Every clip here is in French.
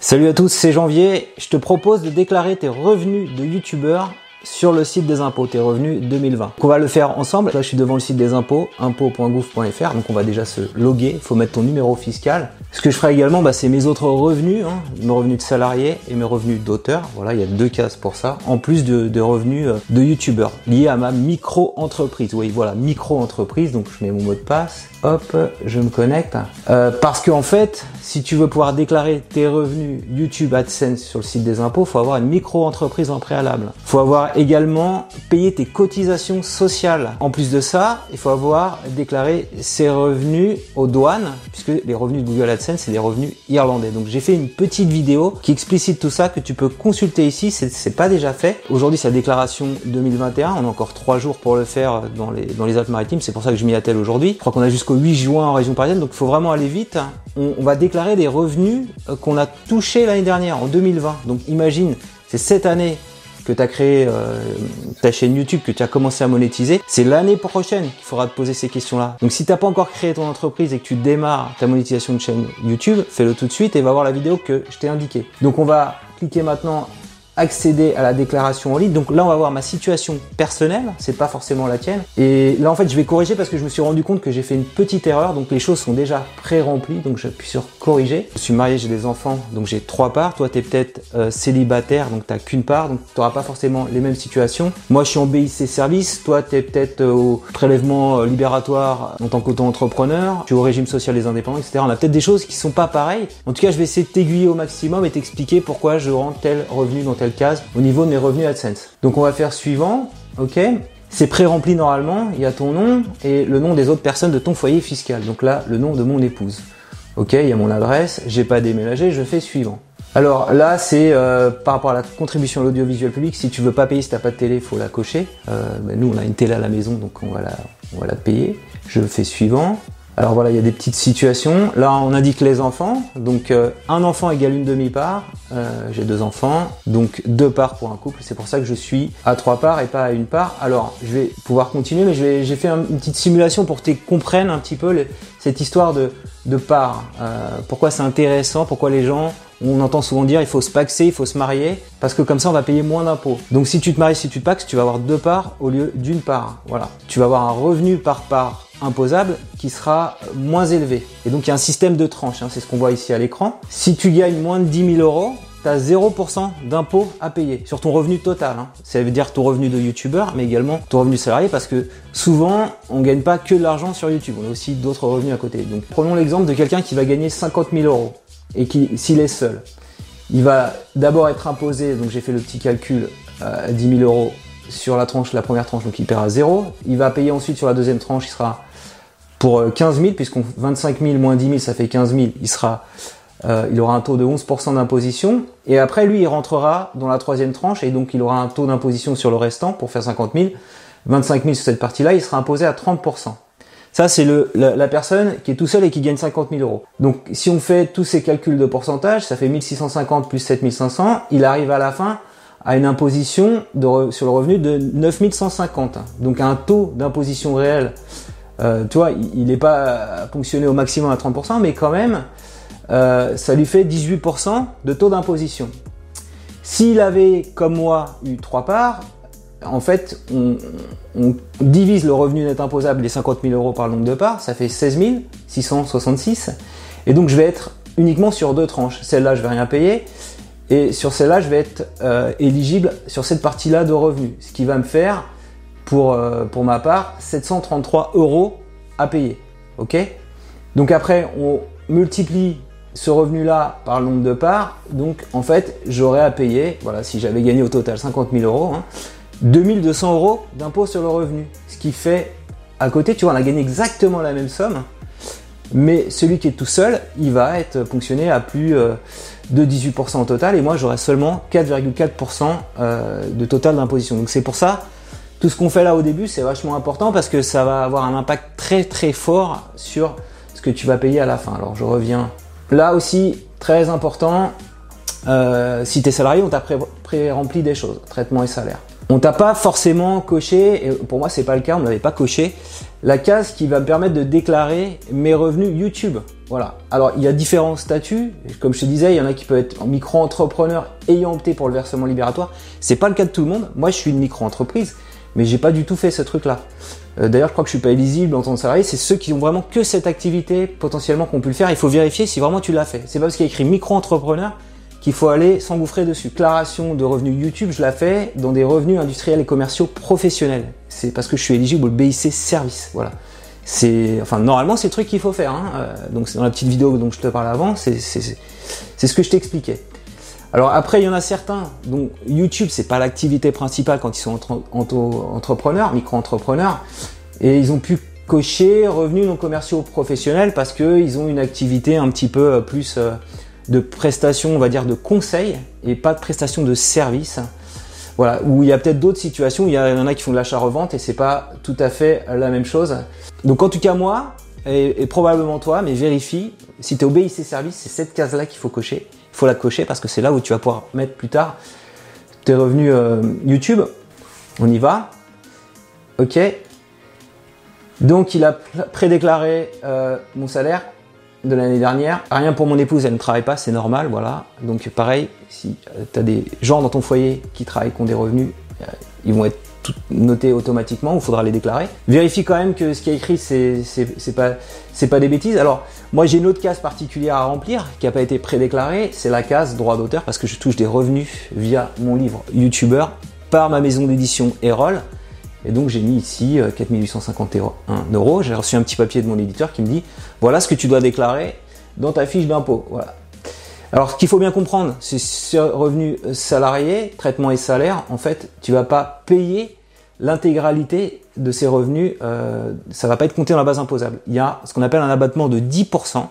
Salut à tous, c'est Janvier. Je te propose de déclarer tes revenus de youtubeur sur le site des impôts, tes revenus 2020. Donc on va le faire ensemble. Là, je suis devant le site des impôts, impôts.gouv.fr. Donc on va déjà se loguer. Il faut mettre ton numéro fiscal. Ce que je ferai également, bah, c'est mes autres revenus, hein, mes revenus de salarié et mes revenus d'auteur. Voilà, il y a deux cases pour ça. En plus de, revenus euh, de youtubeur liés à ma micro-entreprise. Oui, voilà, micro-entreprise. Donc je mets mon mot de passe. Hop, je me connecte. Euh, parce qu'en en fait, si tu veux pouvoir déclarer tes revenus YouTube AdSense sur le site des impôts, faut avoir une micro-entreprise en préalable. Faut avoir également payé tes cotisations sociales. En plus de ça, il faut avoir déclaré ses revenus aux douanes, puisque les revenus de Google AdSense, c'est des revenus irlandais. Donc j'ai fait une petite vidéo qui explicite tout ça que tu peux consulter ici. C'est pas déjà fait. Aujourd'hui, c'est la déclaration 2021. On a encore trois jours pour le faire dans les Alpes-Maritimes. C'est pour ça que je m'y attelle aujourd'hui. Je crois qu'on a jusqu'au 8 juin en région parisienne. Donc il faut vraiment aller vite. On, on va déclarer des revenus euh, qu'on a touchés l'année dernière, en 2020. Donc imagine, c'est cette année que tu as créé euh, ta chaîne YouTube, que tu as commencé à monétiser, c'est l'année prochaine qu'il faudra te poser ces questions-là. Donc si tu n'as pas encore créé ton entreprise et que tu démarres ta monétisation de chaîne YouTube, fais-le tout de suite et va voir la vidéo que je t'ai indiquée. Donc on va cliquer maintenant accéder à la déclaration en ligne. Donc là, on va voir ma situation personnelle, c'est pas forcément la tienne. Et là, en fait, je vais corriger parce que je me suis rendu compte que j'ai fait une petite erreur. Donc les choses sont déjà pré-remplies, donc j'appuie sur corriger. Je suis marié, j'ai des enfants, donc j'ai trois parts. Toi, tu es peut-être euh, célibataire, donc t'as qu'une part, donc tu n'auras pas forcément les mêmes situations. Moi, je suis en BIC service. Toi, tu es peut-être euh, au prélèvement euh, libératoire en tant qu'auto-entrepreneur. Tu es au régime social des indépendants, etc. On a peut-être des choses qui sont pas pareilles. En tout cas, je vais essayer de t'aiguiller au maximum et t'expliquer pourquoi je rends tel revenu dans tel case au niveau de mes revenus AdSense. Donc on va faire suivant, ok? C'est pré-rempli normalement, il y a ton nom et le nom des autres personnes de ton foyer fiscal. Donc là, le nom de mon épouse. Ok, il y a mon adresse, j'ai pas déménagé, je fais suivant. Alors là, c'est euh, par rapport à la contribution à l'audiovisuel public. Si tu veux pas payer, si t'as pas de télé, faut la cocher. Euh, ben, nous, on a une télé à la maison, donc on va la, on va la payer. Je fais suivant. Alors voilà, il y a des petites situations. Là, on indique les enfants. Donc, euh, un enfant égale une demi-part. Euh, j'ai deux enfants, donc deux parts pour un couple. C'est pour ça que je suis à trois parts et pas à une part. Alors, je vais pouvoir continuer, mais j'ai fait une petite simulation pour que tu comprennes un petit peu cette histoire de, de parts. Euh, pourquoi c'est intéressant, pourquoi les gens on entend souvent dire il faut se paxer, il faut se marier, parce que comme ça on va payer moins d'impôts. Donc si tu te maries, si tu te paxes, tu vas avoir deux parts au lieu d'une part. Voilà. Tu vas avoir un revenu par part imposable qui sera moins élevé. Et donc il y a un système de tranches, hein, c'est ce qu'on voit ici à l'écran. Si tu gagnes moins de 10 000 euros, tu as 0% d'impôt à payer sur ton revenu total. Hein. Ça veut dire ton revenu de youtubeur, mais également ton revenu salarié, parce que souvent, on gagne pas que de l'argent sur YouTube, on a aussi d'autres revenus à côté. Donc prenons l'exemple de quelqu'un qui va gagner 50 000 euros, et qui, s'il est seul, il va d'abord être imposé, donc j'ai fait le petit calcul, à 10 000 euros sur la tranche, la première tranche, donc il paiera 0. Il va payer ensuite sur la deuxième tranche, il sera pour 15 euh, 000, puisqu'on 25 000 moins 10 000, ça fait 15 000, il sera, euh, il aura un taux de 11% d'imposition. Et après, lui, il rentrera dans la troisième tranche et donc il aura un taux d'imposition sur le restant pour faire 50 000. 25 000 sur cette partie-là, il sera imposé à 30%. Ça, c'est le, la, personne qui est tout seul et qui gagne 50 000 euros. Donc, si on fait tous ces calculs de pourcentage, ça fait 1650 plus 7500, il arrive à la fin à une imposition de, sur le revenu de 9150. Donc, un taux d'imposition réel euh, tu vois, il n'est pas ponctionné au maximum à 30%, mais quand même, euh, ça lui fait 18% de taux d'imposition. S'il avait, comme moi, eu trois parts, en fait, on, divise le revenu net imposable des 50 000 euros par le nombre de parts, ça fait 16 666. Et donc, je vais être uniquement sur deux tranches. Celle-là, je vais rien payer. Et sur celle-là, je vais être euh, éligible sur cette partie-là de revenus. Ce qui va me faire pour, euh, pour ma part 733 euros à payer. Ok? Donc après, on multiplie ce revenu-là par le nombre de parts. Donc en fait, j'aurais à payer, voilà, si j'avais gagné au total 50 000 euros, 2200 hein, euros d'impôt sur le revenu. Ce qui fait, à côté, tu vois, on a gagné exactement la même somme. Mais celui qui est tout seul, il va être ponctionné à plus euh, de 18% au total. Et moi, j'aurai seulement 4,4% euh, de total d'imposition. Donc c'est pour ça tout ce qu'on fait là au début, c'est vachement important parce que ça va avoir un impact très très fort sur ce que tu vas payer à la fin. Alors je reviens. Là aussi, très important, euh, si tu es salarié, on t'a pré-rempli des choses, traitement et salaire. On t'a pas forcément coché, et pour moi c'est pas le cas, on n'avait pas coché, la case qui va me permettre de déclarer mes revenus YouTube. Voilà. Alors, il y a différents statuts. Comme je te disais, il y en a qui peuvent être micro-entrepreneur ayant opté pour le versement libératoire. C'est pas le cas de tout le monde. Moi, je suis une micro-entreprise, mais j'ai pas du tout fait ce truc-là. Euh, d'ailleurs, je crois que je suis pas éligible en tant que salarié. C'est ceux qui ont vraiment que cette activité potentiellement qu'on pu le faire. Il faut vérifier si vraiment tu l'as fait. C'est pas parce qu'il y a écrit micro-entrepreneur qu'il faut aller s'engouffrer dessus. Déclaration de revenus YouTube, je la fais dans des revenus industriels et commerciaux professionnels. C'est parce que je suis éligible au BIC service. Voilà. C'est, enfin, normalement, c'est le truc qu'il faut faire. Hein. Euh, donc, c'est dans la petite vidéo dont je te parlais avant, c'est ce que je t'expliquais. Alors après, il y en a certains dont YouTube, c'est pas l'activité principale quand ils sont entrepreneurs, micro-entrepreneurs, et ils ont pu cocher revenus non commerciaux professionnels parce qu'ils ont une activité un petit peu euh, plus euh, de prestations, on va dire, de conseil et pas de prestations de service. Voilà, où il y a peut-être d'autres situations il y en a qui font de l'achat-revente et c'est pas tout à fait la même chose. Donc en tout cas moi, et, probablement toi, mais vérifie, si tu es au BIC service, c'est cette case-là qu'il faut cocher. Faut la cocher parce que c'est là où tu vas pouvoir mettre plus tard tes revenus euh, YouTube. On y va. Ok. Donc il a prédéclaré euh, mon salaire de l'année dernière. Rien pour mon épouse, elle ne travaille pas, c'est normal, voilà. Donc pareil, si euh, tu as des gens dans ton foyer qui travaillent, qui ont des revenus, ils vont être notés automatiquement, il faudra les déclarer. Vérifie quand même que ce qui est écrit, c'est pas, pas des bêtises. Alors, moi j'ai une autre case particulière à remplir qui n'a pas été prédéclarée, c'est la case droit d'auteur parce que je touche des revenus via mon livre YouTuber par ma maison d'édition Erol. Et donc j'ai mis ici 4851 euh, euros. J'ai reçu un petit papier de mon éditeur qui me dit voilà ce que tu dois déclarer dans ta fiche d'impôt. Voilà. Alors ce qu'il faut bien comprendre, c'est ce revenu salarié, traitement et salaire, en fait, tu vas pas payer l'intégralité de ces revenus, euh, ça va pas être compté dans la base imposable. Il y a ce qu'on appelle un abattement de 10%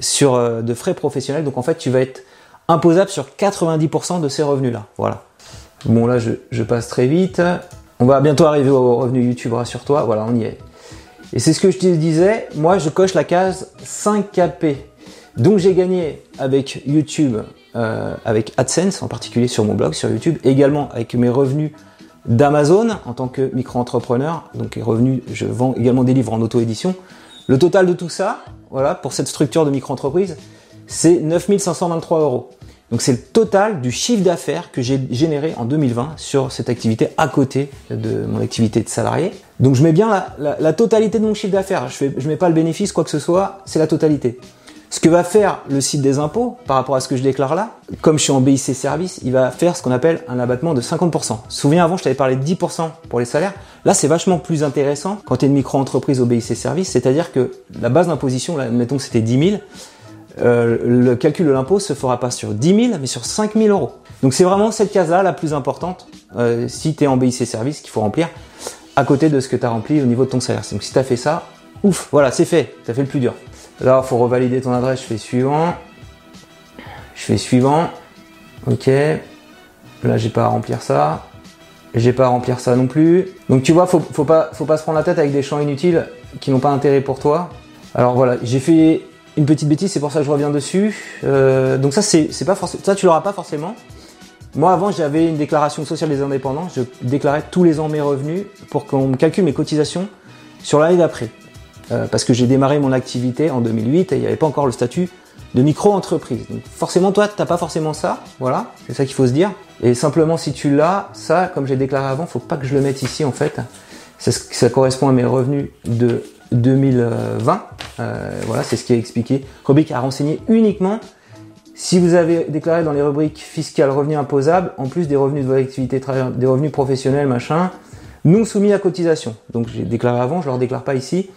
sur euh, de frais professionnels. Donc en fait, tu vas être imposable sur 90% de ces revenus-là. Voilà. Bon là, je, je passe très vite. On va bientôt arriver au revenu YouTube, rassure-toi. Voilà, on y est. Et c'est ce que je te disais. Moi, je coche la case 5KP. Donc, j'ai gagné avec YouTube, euh, avec AdSense en particulier sur mon blog, sur YouTube, également avec mes revenus d'Amazon en tant que micro-entrepreneur. Donc, les revenus, je vends également des livres en auto-édition. Le total de tout ça, voilà, pour cette structure de micro-entreprise, c'est 9523 euros. Donc c'est le total du chiffre d'affaires que j'ai généré en 2020 sur cette activité à côté de mon activité de salarié. Donc je mets bien la, totalité de mon chiffre d'affaires. Je ne mets pas le bénéfice, quoi que ce soit, c'est la totalité. Ce que va faire le site des impôts par rapport à ce que je déclare là, comme je suis en BIC service, il va faire ce qu'on appelle un abattement de 50%. Souviens avant, je t'avais parlé de 10% pour les salaires. Là, c'est vachement plus intéressant quand tu es une micro-entreprise au BIC service, c'est-à-dire que la base d'imposition, là, que c'était 10 000, euh, le calcul de l'impôt se fera pas sur 10 000, mais sur 5 000 euros. Donc c'est vraiment cette case-là la plus importante euh, si tu es en BIC service qu'il faut remplir à côté de ce que tu as rempli au niveau de ton salaire. Donc si tu as fait ça, ouf, voilà, c'est fait, tu fait le plus dur. Là, il faut revalider ton adresse, je fais suivant. Je fais suivant. Ok. Là, j'ai pas à remplir ça. J'ai pas à remplir ça non plus. Donc tu vois, faut, pas, faut pas se prendre la tête avec des champs inutiles qui n'ont pas intérêt pour toi. Alors voilà, j'ai fait une petite bêtise, c'est pour ça que je reviens dessus. Euh, donc ça, c'est pas forcément, ça tu l'auras pas forcément. Moi avant, j'avais une déclaration sociale des indépendants. Je déclarais tous les ans mes revenus pour qu'on me calcule mes cotisations sur l'année d'après. Euh, parce que j'ai démarré mon activité en 2008 et il n'y avait pas encore le statut de micro-entreprise. Donc forcément, toi, tu n'as pas forcément ça. Voilà, c'est ça qu'il faut se dire. Et simplement, si tu l'as, ça, comme j'ai déclaré avant, faut pas que je le mette ici en fait. Ça, ça correspond à mes revenus de 2020. Euh, voilà, c'est ce qui est expliqué. Rubrique à renseigner uniquement si vous avez déclaré dans les rubriques fiscales revenus imposables, en plus des revenus de votre activité, des revenus professionnels, machin, non soumis à cotisation. Donc j'ai déclaré avant, je ne leur déclare pas ici.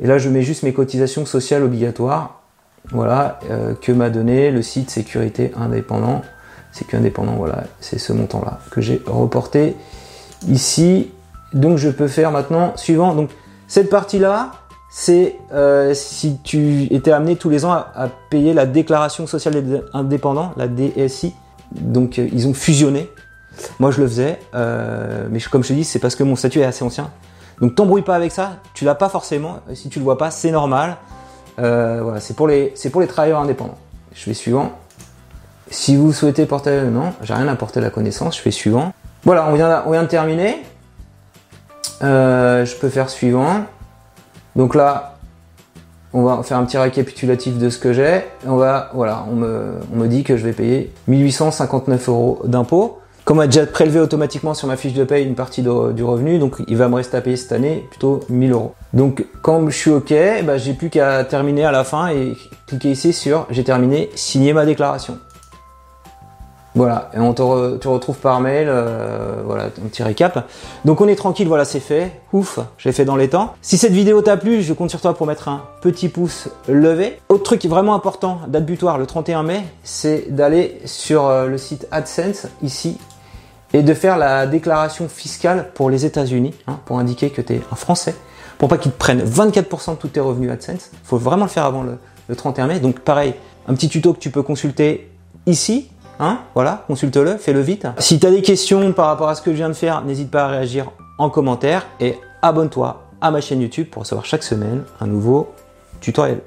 Et là, je mets juste mes cotisations sociales obligatoires. Voilà, euh, que m'a donné le site sécurité indépendant. Sécurité indépendant, voilà, c'est ce montant-là que j'ai reporté ici. Donc je peux faire maintenant suivant. Donc cette partie-là, c'est euh, si tu étais amené tous les ans à, payer la déclaration sociale indépendant, la DSI. Donc euh, ils ont fusionné. Moi je le faisais, mais comme je te dis, c'est parce que mon statut est assez ancien. Donc t'embrouille pas avec ça, tu l'as pas forcément. Si tu le vois pas, c'est normal. voilà, c'est pour les c'est pour les travailleurs indépendants. Je fais suivant. Si vous souhaitez porter non, j'ai rien à porter la connaissance. Je fais suivant. Voilà, on vient, on vient de terminer. Euh, je peux faire suivant. Donc là, On va faire un petit récapitulatif de ce que j'ai. On va, voilà, on me, on me dit que je vais payer 1859 euros d'impôts. Comme a déjà prélevé automatiquement sur ma fiche de paye une partie du revenu, donc il va me rester à payer cette année plutôt 1000 euros. Donc quand je suis OK, bah, j'ai plus qu'à terminer à la fin et cliquer ici sur j'ai terminé, signer ma déclaration. Voilà, et on te retrouve par mail, euh, voilà, un petit récap. Donc on est tranquille, voilà, c'est fait. Ouf, j'ai fait dans les temps. Si cette vidéo t'a plu, je compte sur toi pour mettre un petit pouce levé. Autre truc vraiment important, date butoir le 31 mai, c'est d'aller sur euh, le site AdSense, ici, et de faire la déclaration fiscale pour les États-Unis, hein, pour indiquer que tu es un Français, pour pas qu'ils te prennent 24% de tous tes revenus AdSense. Il faut vraiment le faire avant le, le 31 mai. Donc pareil, un petit tuto que tu peux consulter ici. Hein, voilà, consulte-le, fais-le vite. Si tu as des questions par rapport à ce que je viens de faire, n'hésite pas à réagir en commentaire et abonne-toi à ma chaîne YouTube pour recevoir chaque semaine un nouveau tutoriel.